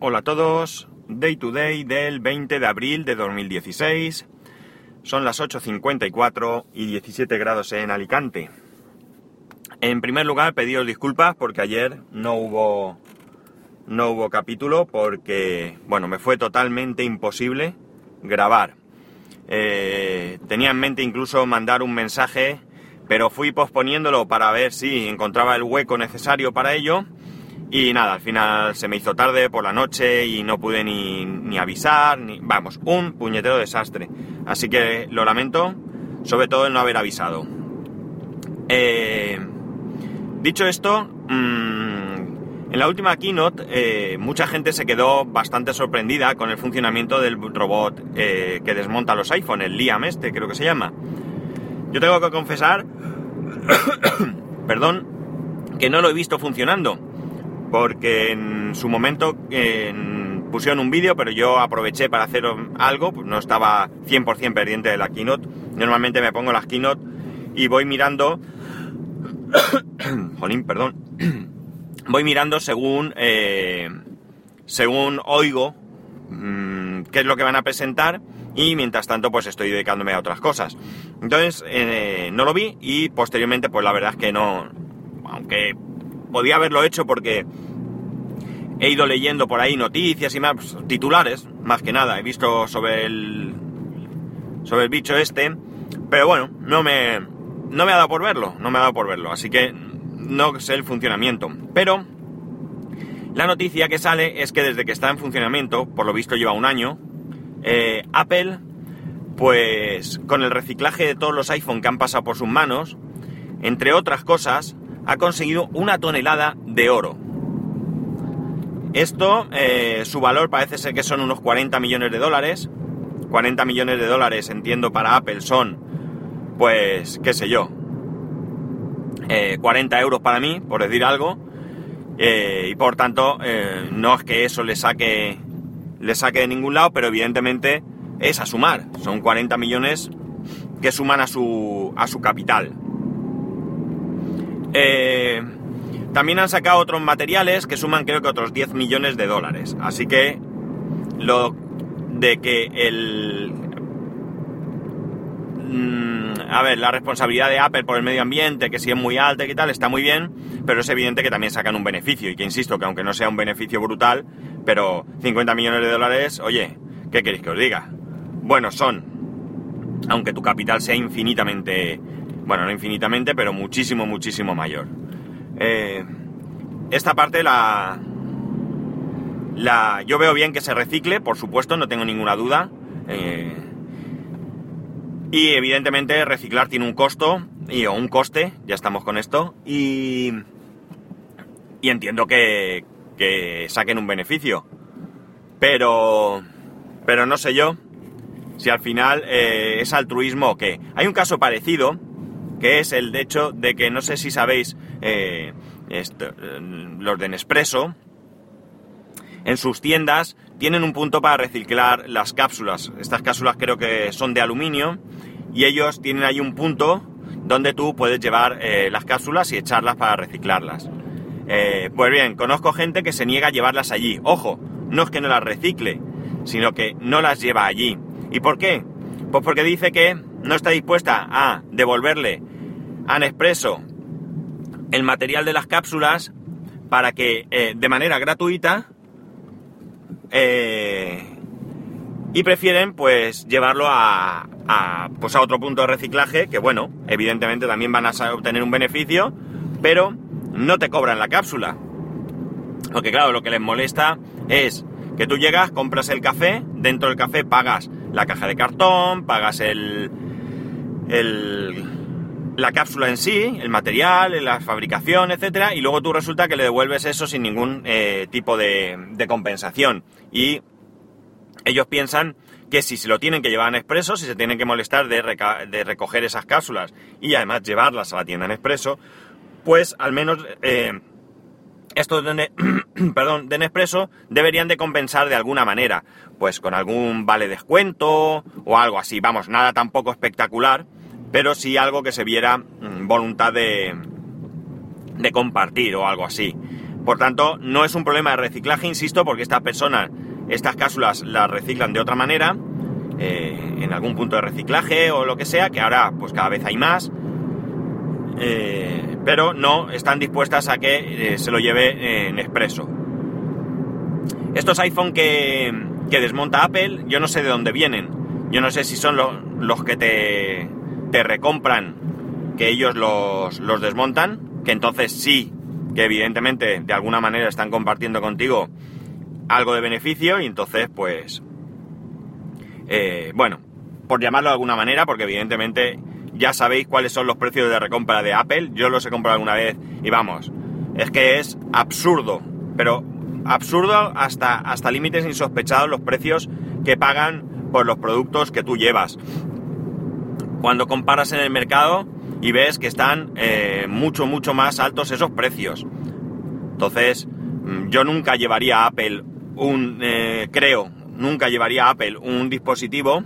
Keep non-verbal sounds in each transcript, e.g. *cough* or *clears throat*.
Hola a todos, Day to Day del 20 de abril de 2016. Son las 8.54 y 17 grados en Alicante. En primer lugar, pediros disculpas porque ayer no hubo no hubo capítulo porque, bueno, me fue totalmente imposible grabar. Eh, tenía en mente incluso mandar un mensaje, pero fui posponiéndolo para ver si encontraba el hueco necesario para ello. Y nada, al final se me hizo tarde por la noche y no pude ni, avisar, ni... Vamos, un puñetero desastre. Así que lo lamento, sobre todo el no haber avisado. Eh, dicho esto, mm, en la última keynote eh, mucha gente se quedó bastante sorprendida con el funcionamiento del robot eh, que desmonta los iPhone, el Liam este creo que se llama. Yo tengo que confesar, *coughs* perdón, que no lo he visto funcionando porque en su momento pusieron un vídeo, pero yo aproveché para hacer algo, pues no estaba 100% pendiente de la keynote. Normalmente me pongo las keynote y voy mirando... *coughs* Jolín, perdón. *coughs* voy mirando según... Eh, según oigo mm, qué es lo que van a presentar y mientras tanto pues estoy dedicándome a otras cosas. Entonces eh, no lo vi y posteriormente pues la verdad es que no... Aunque podía haberlo hecho porque he ido leyendo por ahí noticias y más titulares, más que nada. He visto sobre el sobre el bicho este, pero bueno, no me no me ha dado por verlo, no me ha dado por verlo, así que no sé el funcionamiento. Pero la noticia que sale es que desde que está en funcionamiento, por lo visto lleva un año, eh, Apple, pues con el reciclaje de todos los iPhone que han pasado por sus manos, entre otras cosas, ha conseguido una tonelada de oro. Esto, eh, su valor parece ser que son unos 40 millones de dólares. 40 millones de dólares, entiendo, para Apple son, pues, qué sé yo, 40 eh, euros para mí, por decir algo. Eh, y por tanto, no es que eso le saque, le saque de ningún lado, pero evidentemente es a sumar. Son 40 millones que suman a su, a su capital. Eh, también han sacado otros materiales que suman creo que otros 10 millones de dólares. Así que lo de que el... Mm, a ver, la responsabilidad de Apple por el medio ambiente, que si es muy alta y tal, está muy bien, pero es evidente que también sacan un beneficio. Y que insisto, que aunque no sea un beneficio brutal, pero 50 millones de dólares, oye, ¿qué queréis que os diga? Bueno, son. Aunque tu capital sea infinitamente bueno, no infinitamente, pero muchísimo, muchísimo mayor. Eh, esta parte la, la... Yo veo bien que se recicle, por supuesto, no tengo ninguna duda. Eh, y evidentemente reciclar tiene un costo, y, o un coste, ya estamos con esto, y, y entiendo que, que saquen un beneficio. Pero, pero no sé yo si al final eh, es altruismo o qué. Hay un caso parecido que es el hecho de que no sé si sabéis, eh, eh, los de Nespresso, en sus tiendas tienen un punto para reciclar las cápsulas. Estas cápsulas creo que son de aluminio y ellos tienen ahí un punto donde tú puedes llevar eh, las cápsulas y echarlas para reciclarlas. pues bien, conozco gente que se niega a llevarlas allí. Ojo, no es que no las recicle, sino que no las lleva allí. ¿Y por qué? Pues porque dice que no está dispuesta a devolverle a Nespresso el material de las cápsulas para que eh, de manera gratuita eh, y prefieren pues llevarlo a, pues a otro punto de reciclaje que bueno evidentemente también van a obtener un beneficio pero no te cobran la cápsula. Porque claro lo que les molesta es que tú llegas compras el café dentro del café pagas la caja de cartón pagas el la cápsula en sí, el material, la fabricación, etcétera, y luego tú resulta que le devuelves eso sin ningún eh, tipo de, compensación. Y ellos piensan que si se lo tienen que llevar en expreso, si se tienen que molestar de, recoger esas cápsulas y además llevarlas a la tienda en expreso, pues al menos eh, estos de, *clears throat* perdón, de Nespresso deberían de compensar de alguna manera, pues con algún vale descuento o algo así, vamos, nada tampoco espectacular, pero sí algo que se viera mm, voluntad de, de compartir o algo así. Por tanto, no es un problema de reciclaje, insisto, porque estas personas, estas cápsulas las reciclan de otra manera, eh, en algún punto de reciclaje o lo que sea, que ahora pues cada vez hay más, eh, pero no están dispuestas a que eh, se lo lleve en expreso. Estos iPhone que, que, desmonta Apple, yo no sé de dónde vienen. Yo no sé si son los que te, te recompran, que ellos los, los desmontan, que entonces sí, que evidentemente de alguna manera están compartiendo contigo algo de beneficio y entonces pues eh, bueno, por llamarlo de alguna manera, porque evidentemente ya sabéis cuáles son los precios de recompra de Apple. Yo los he comprado alguna vez y vamos, es que es absurdo, pero absurdo hasta, hasta límites insospechados los precios que pagan por los productos que tú llevas. Cuando comparas en el mercado y ves que están eh, mucho, mucho más altos esos precios. Entonces, mm, yo nunca llevaría a Apple un, eh, creo, nunca llevaría Apple un dispositivo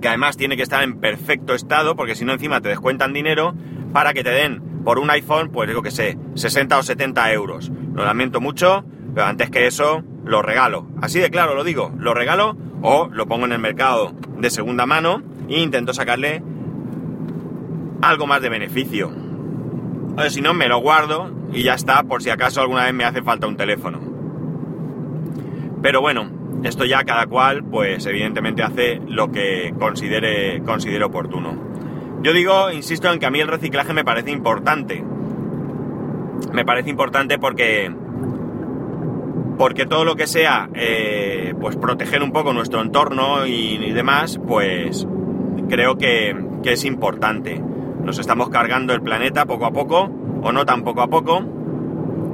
que además tiene que estar en perfecto estado, porque si no encima te descuentan dinero para que te den por un iPhone, pues digo que sé, 60 o 70 euros. Lo lamento mucho, pero antes que eso, lo regalo. Así de claro lo digo, lo regalo o lo pongo en el mercado de segunda mano e intento sacarle algo más de beneficio. O si no, me lo guardo y ya está, por si acaso alguna vez me hace falta un teléfono. Pero bueno, esto ya cada cual, pues evidentemente hace lo que considere, considere oportuno. Yo digo, insisto en que a mí el reciclaje me parece importante. Me parece importante porque porque todo lo que sea eh, pues proteger un poco nuestro entorno y, demás pues creo que, que, es importante nos estamos cargando el planeta poco a poco o no tan poco a poco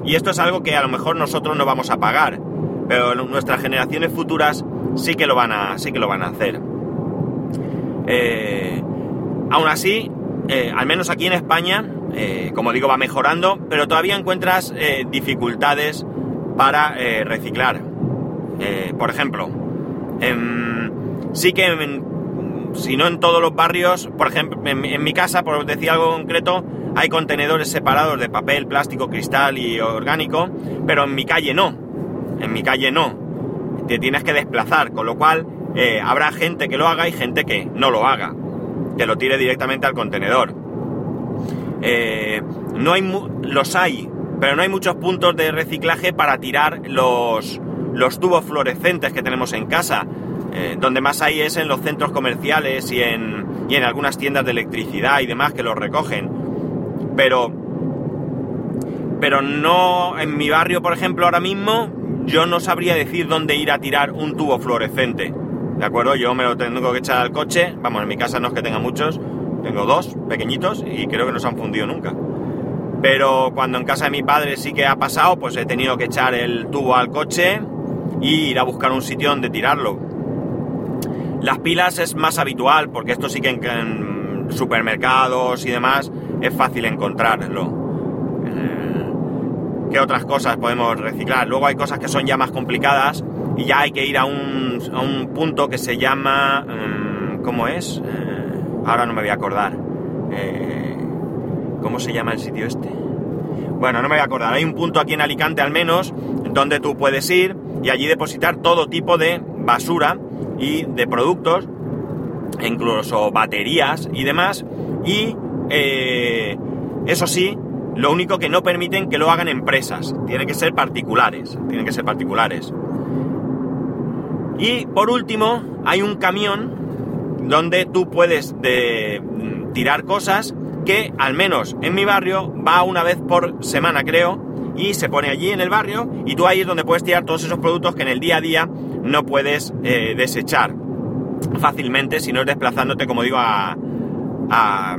y esto es algo que a lo mejor nosotros no vamos a pagar pero nuestras generaciones futuras sí que lo van a, sí que lo van a hacer. Eh, aún así, eh, al menos aquí en España, eh, como digo, va mejorando, pero todavía encuentras dificultades para reciclar. por ejemplo, sí que, si no en todos los barrios, por ejemplo, en, mi casa, por decir algo concreto, hay contenedores separados de papel, plástico, cristal y orgánico, pero en mi calle no en mi calle no. Te tienes que desplazar, con lo cual eh, habrá gente que lo haga y gente que no lo haga, que lo tire directamente al contenedor. Eh, no hay los hay, pero no hay muchos puntos de reciclaje para tirar los, los tubos fluorescentes que tenemos en casa. Eh, donde más hay es en los centros comerciales y en, y en algunas tiendas de electricidad y demás que los recogen. Pero, pero no en mi barrio, por ejemplo, ahora mismo yo no sabría decir dónde ir a tirar un tubo fluorescente. ¿De acuerdo? Yo me lo tengo que echar al coche. Vamos, en mi casa no es que tenga muchos. Tengo dos pequeñitos y creo que no se han fundido nunca. Pero cuando en casa de mi padre sí que ha pasado, pues he tenido que echar el tubo al coche y ir a buscar un sitio donde tirarlo. Las pilas es más habitual porque esto sí que en, supermercados y demás es fácil encontrarlo. Eh, qué otras cosas podemos reciclar. Luego hay cosas que son ya más complicadas y ya hay que ir a un, a un punto que se llama... Mm, ¿Cómo es? Eh, ahora no me voy a acordar. Eh, ¿Cómo se llama el sitio este? Bueno, no me voy a acordar. Hay un punto aquí en Alicante al menos donde tú puedes ir y allí depositar todo tipo de basura y de productos, incluso baterías y demás. Y eh, eso sí, lo único que no permiten que lo hagan empresas. Tienen que ser particulares. Tienen que ser particulares. Y por último, hay un camión donde tú puedes de, tirar cosas que al menos en mi barrio va una vez por semana creo y se pone allí en el barrio y tú ahí es donde puedes tirar todos esos productos que en el día a día no puedes eh, desechar fácilmente si no es desplazándote como digo a, a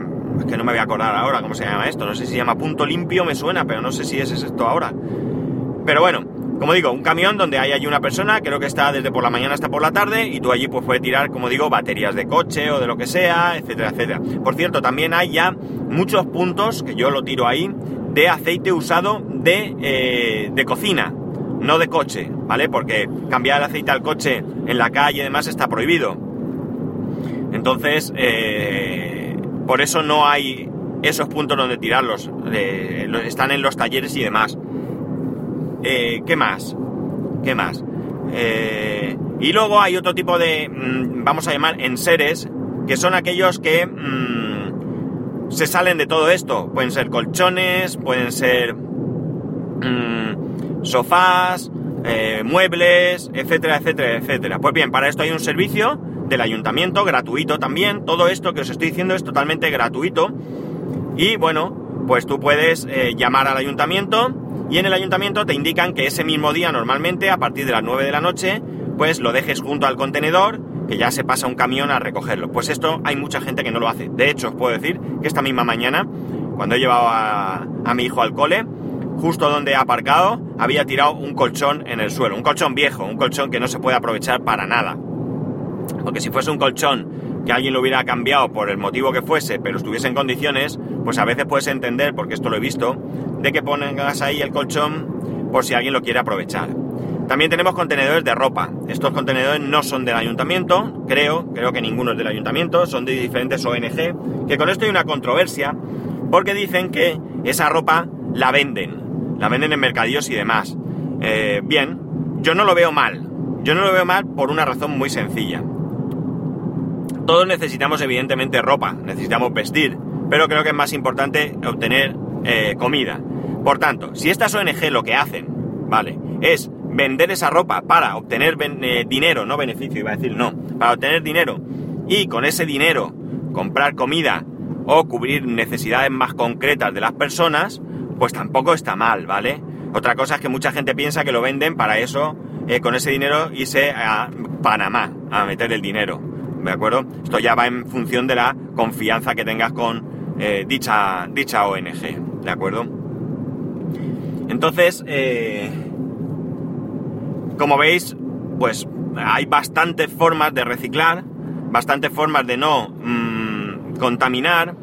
que no me voy a acordar ahora cómo se llama esto, no sé si se llama punto limpio, me suena, pero no sé si es esto ahora. Pero bueno, como digo, un camión donde hay allí una persona, creo que está desde por la mañana hasta por la tarde, y tú allí pues puedes tirar, como digo, baterías de coche o de lo que sea, etcétera, etcétera. Por cierto, también hay ya muchos puntos, que yo lo tiro ahí, de aceite usado de, eh, de cocina, no de coche, ¿vale? Porque cambiar el aceite al coche en la calle y demás está prohibido. Entonces, eh, por eso no hay esos puntos donde tirarlos. están en los talleres y demás. Eh, ¿Qué más? ¿Qué más? Y luego hay otro tipo de, mm, vamos a llamar, enseres, que son aquellos que mm, se salen de todo esto. Pueden ser colchones, pueden ser mm, sofás, eh, muebles, etcétera, etcétera, etcétera. Pues bien, para esto hay un servicio del ayuntamiento, gratuito también. Todo esto que os estoy diciendo es totalmente gratuito. Y bueno, pues tú puedes eh, llamar al ayuntamiento y en el ayuntamiento te indican que ese mismo día, normalmente, a partir de las 9 de la noche, pues lo dejes junto al contenedor, que ya se pasa un camión a recogerlo. Pues esto hay mucha gente que no lo hace. De hecho, os puedo decir que esta misma mañana, cuando he llevado a, mi hijo al cole, justo donde he aparcado, había tirado un colchón en el suelo. Un colchón viejo, un colchón que no se puede aprovechar para nada. Porque si fuese un colchón que alguien lo hubiera cambiado por el motivo que fuese, pero estuviese en condiciones, pues a veces puedes entender, porque esto lo he visto, de que pongas ahí el colchón por si alguien lo quiere aprovechar. También tenemos contenedores de ropa. Estos contenedores no son del ayuntamiento, creo, creo que ninguno es del ayuntamiento, son de diferentes ONG, que con esto hay una controversia, porque dicen que esa ropa la venden, la venden en mercadillos y demás. Eh, bien, yo no lo veo mal, yo no lo veo mal por una razón muy sencilla. Todos necesitamos evidentemente ropa, necesitamos vestir, pero creo que es más importante obtener eh, comida. Por tanto, si estas ONG lo que hacen, ¿vale? Es vender esa ropa para obtener eh, dinero, no beneficio, iba a decir no, para obtener dinero y con ese dinero comprar comida o cubrir necesidades más concretas de las personas, pues tampoco está mal, ¿vale? Otra cosa es que mucha gente piensa que lo venden para eso, eh, con ese dinero irse a Panamá a meter el dinero, ¿de acuerdo? Esto ya va en función de la confianza que tengas con eh, dicha, dicha ONG, ¿de acuerdo? Entonces, como veis, pues hay bastantes formas de reciclar, bastantes formas de no mmm, contaminar,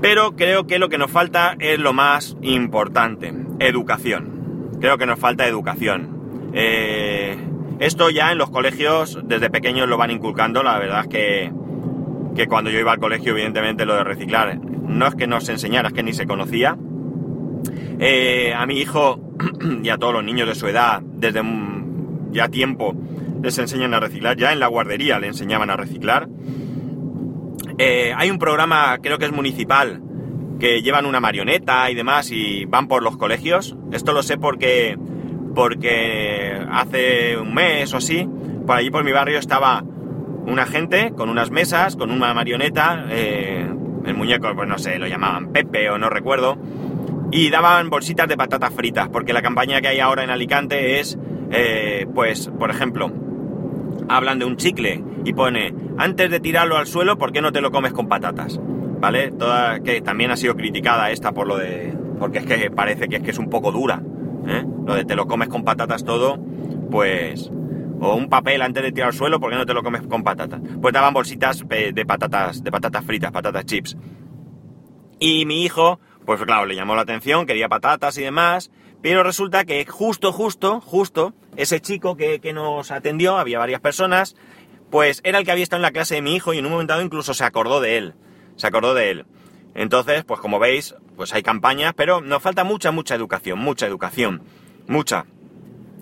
pero creo que lo que nos falta es lo más importante, educación. Creo que nos falta educación. Eh, esto ya en los colegios desde pequeños lo van inculcando, la verdad es que, que cuando yo iba al colegio evidentemente lo de reciclar no es que no se enseñara, es que ni se conocía. Eh, a mi hijo *clears throat* y a todos los niños de su edad, desde ya tiempo, les enseñan a reciclar. Ya en la guardería le enseñaban a reciclar. Eh, hay un programa, creo que es municipal, que llevan una marioneta y demás y van por los colegios. Esto lo sé porque, porque hace un mes o así, por allí por mi barrio estaba una gente con unas mesas, con una marioneta, eh, el muñeco, pues no sé, lo llamaban Pepe o no recuerdo, y daban bolsitas de patatas fritas, porque la campaña que hay ahora en Alicante es, eh, pues, por ejemplo, hablan de un chicle y pone, antes de tirarlo al suelo, ¿por qué no te lo comes con patatas? ¿Vale? Toda, que también ha sido criticada esta por lo de, porque es que parece que es que es un poco dura, ¿eh? Lo de te lo comes con patatas todo, pues, o un papel antes de tirar al suelo, ¿por qué no te lo comes con patatas? Pues daban bolsitas de patatas, de patatas fritas, patatas chips. Y mi hijo, pues claro, le llamó la atención, quería patatas y demás, pero resulta que justo, justo, justo, ese chico que, nos atendió, había varias personas, pues era el que había estado en la clase de mi hijo y en un momento dado incluso se acordó de él, se acordó de él. Entonces, pues como veis, pues hay campañas, pero nos falta mucha, mucha educación, mucha educación, mucha.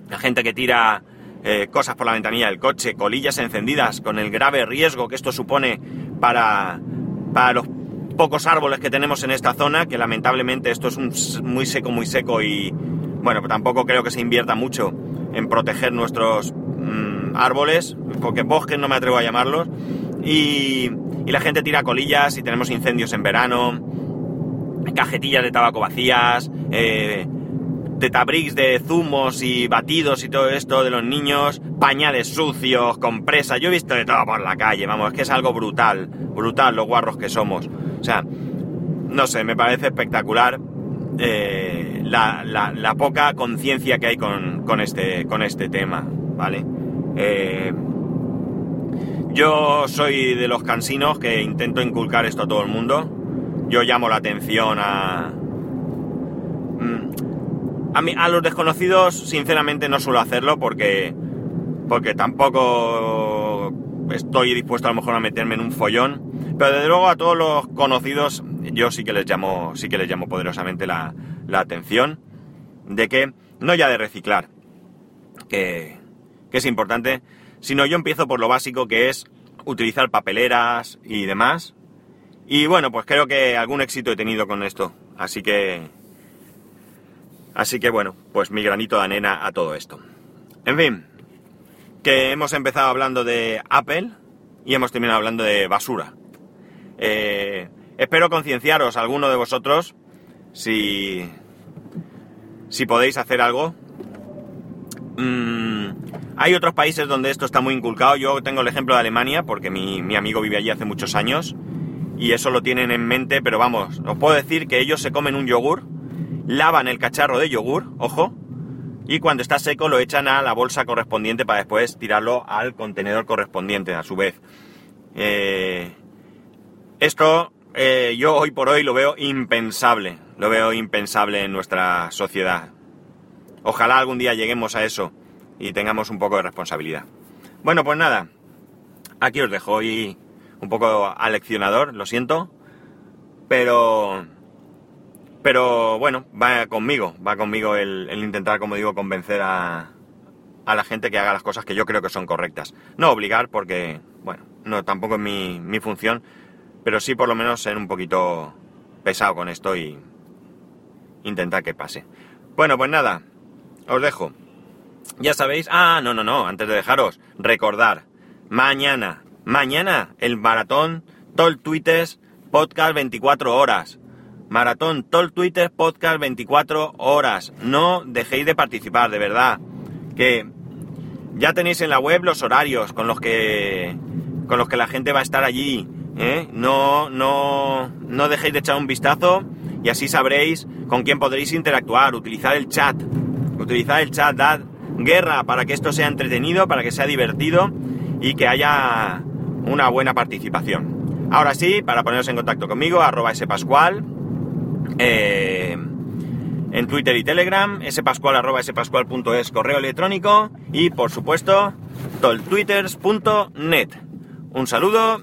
La gente que tira eh, cosas por la ventanilla del coche, colillas encendidas, con el grave riesgo que esto supone para, para los pocos árboles que tenemos en esta zona, que lamentablemente esto es muy seco, muy seco y bueno, tampoco creo que se invierta mucho en proteger nuestros mm, árboles, porque bosques no me atrevo a llamarlos, y, la gente tira colillas y tenemos incendios en verano, cajetillas de tabaco vacías, eh, tabriks de zumos y batidos y todo esto de los niños, pañales sucios, compresas, yo he visto de todo por la calle, vamos, es que es algo brutal, brutal los guarros que somos. O sea, no sé, me parece espectacular eh, la, poca conciencia que hay con, este, con este tema, ¿vale? Eh, yo soy de los cansinos que intento inculcar esto a todo el mundo. Yo llamo la atención a... Mm, a, mí, a los desconocidos, sinceramente, no suelo hacerlo porque, porque tampoco estoy dispuesto a lo mejor a meterme en un follón. Pero desde luego a todos los conocidos yo sí que les llamo, sí que les llamo poderosamente la, atención de que no ya de reciclar, que, que es importante, sino yo empiezo por lo básico que es utilizar papeleras y demás. Y bueno, pues creo que algún éxito he tenido con esto. Así que... Así que bueno, pues mi granito de arena a todo esto. En fin, que hemos empezado hablando de Apple y hemos terminado hablando de basura. Eh, espero concienciaros alguno de vosotros si, si podéis hacer algo. Mm, hay otros países donde esto está muy inculcado. Yo tengo el ejemplo de Alemania porque mi, mi amigo vive allí hace muchos años y eso lo tienen en mente, pero vamos, os puedo decir que ellos se comen un yogur, lavan el cacharro de yogur, ojo, y cuando está seco lo echan a la bolsa correspondiente para después tirarlo al contenedor correspondiente a su vez. Eh, esto eh, yo hoy por hoy lo veo impensable, lo veo impensable en nuestra sociedad. Ojalá algún día lleguemos a eso y tengamos un poco de responsabilidad. Bueno, pues nada, aquí os dejo y un poco aleccionador, lo siento, pero pero bueno, va conmigo, va conmigo el, intentar, como digo, convencer a, a, la gente que haga las cosas que yo creo que son correctas. No obligar, porque, bueno, no tampoco es mi, mi función, pero sí por lo menos ser un poquito pesado con esto y intentar que pase. Bueno, pues nada, os dejo. Ya sabéis, ah, no, no, no, antes de dejaros, recordar, mañana, Mañana el maratón Tol Twitters Podcast 24 horas. Maratón Tol Twitters Podcast 24 horas. No dejéis de participar, de verdad. Que ya tenéis en la web los horarios con los que con los que la gente va a estar allí. ¿Eh? No, no, no dejéis de echar un vistazo y así sabréis con quién podréis interactuar. Utilizar el chat. Utilizar el chat, dad guerra para que esto sea entretenido, para que sea divertido y que haya una buena participación. Ahora sí, para poneros en contacto conmigo, arroba spascual, eh, en Twitter y Telegram, spascual arroba spascual.es correo electrónico y por supuesto toltwitters.net. Un saludo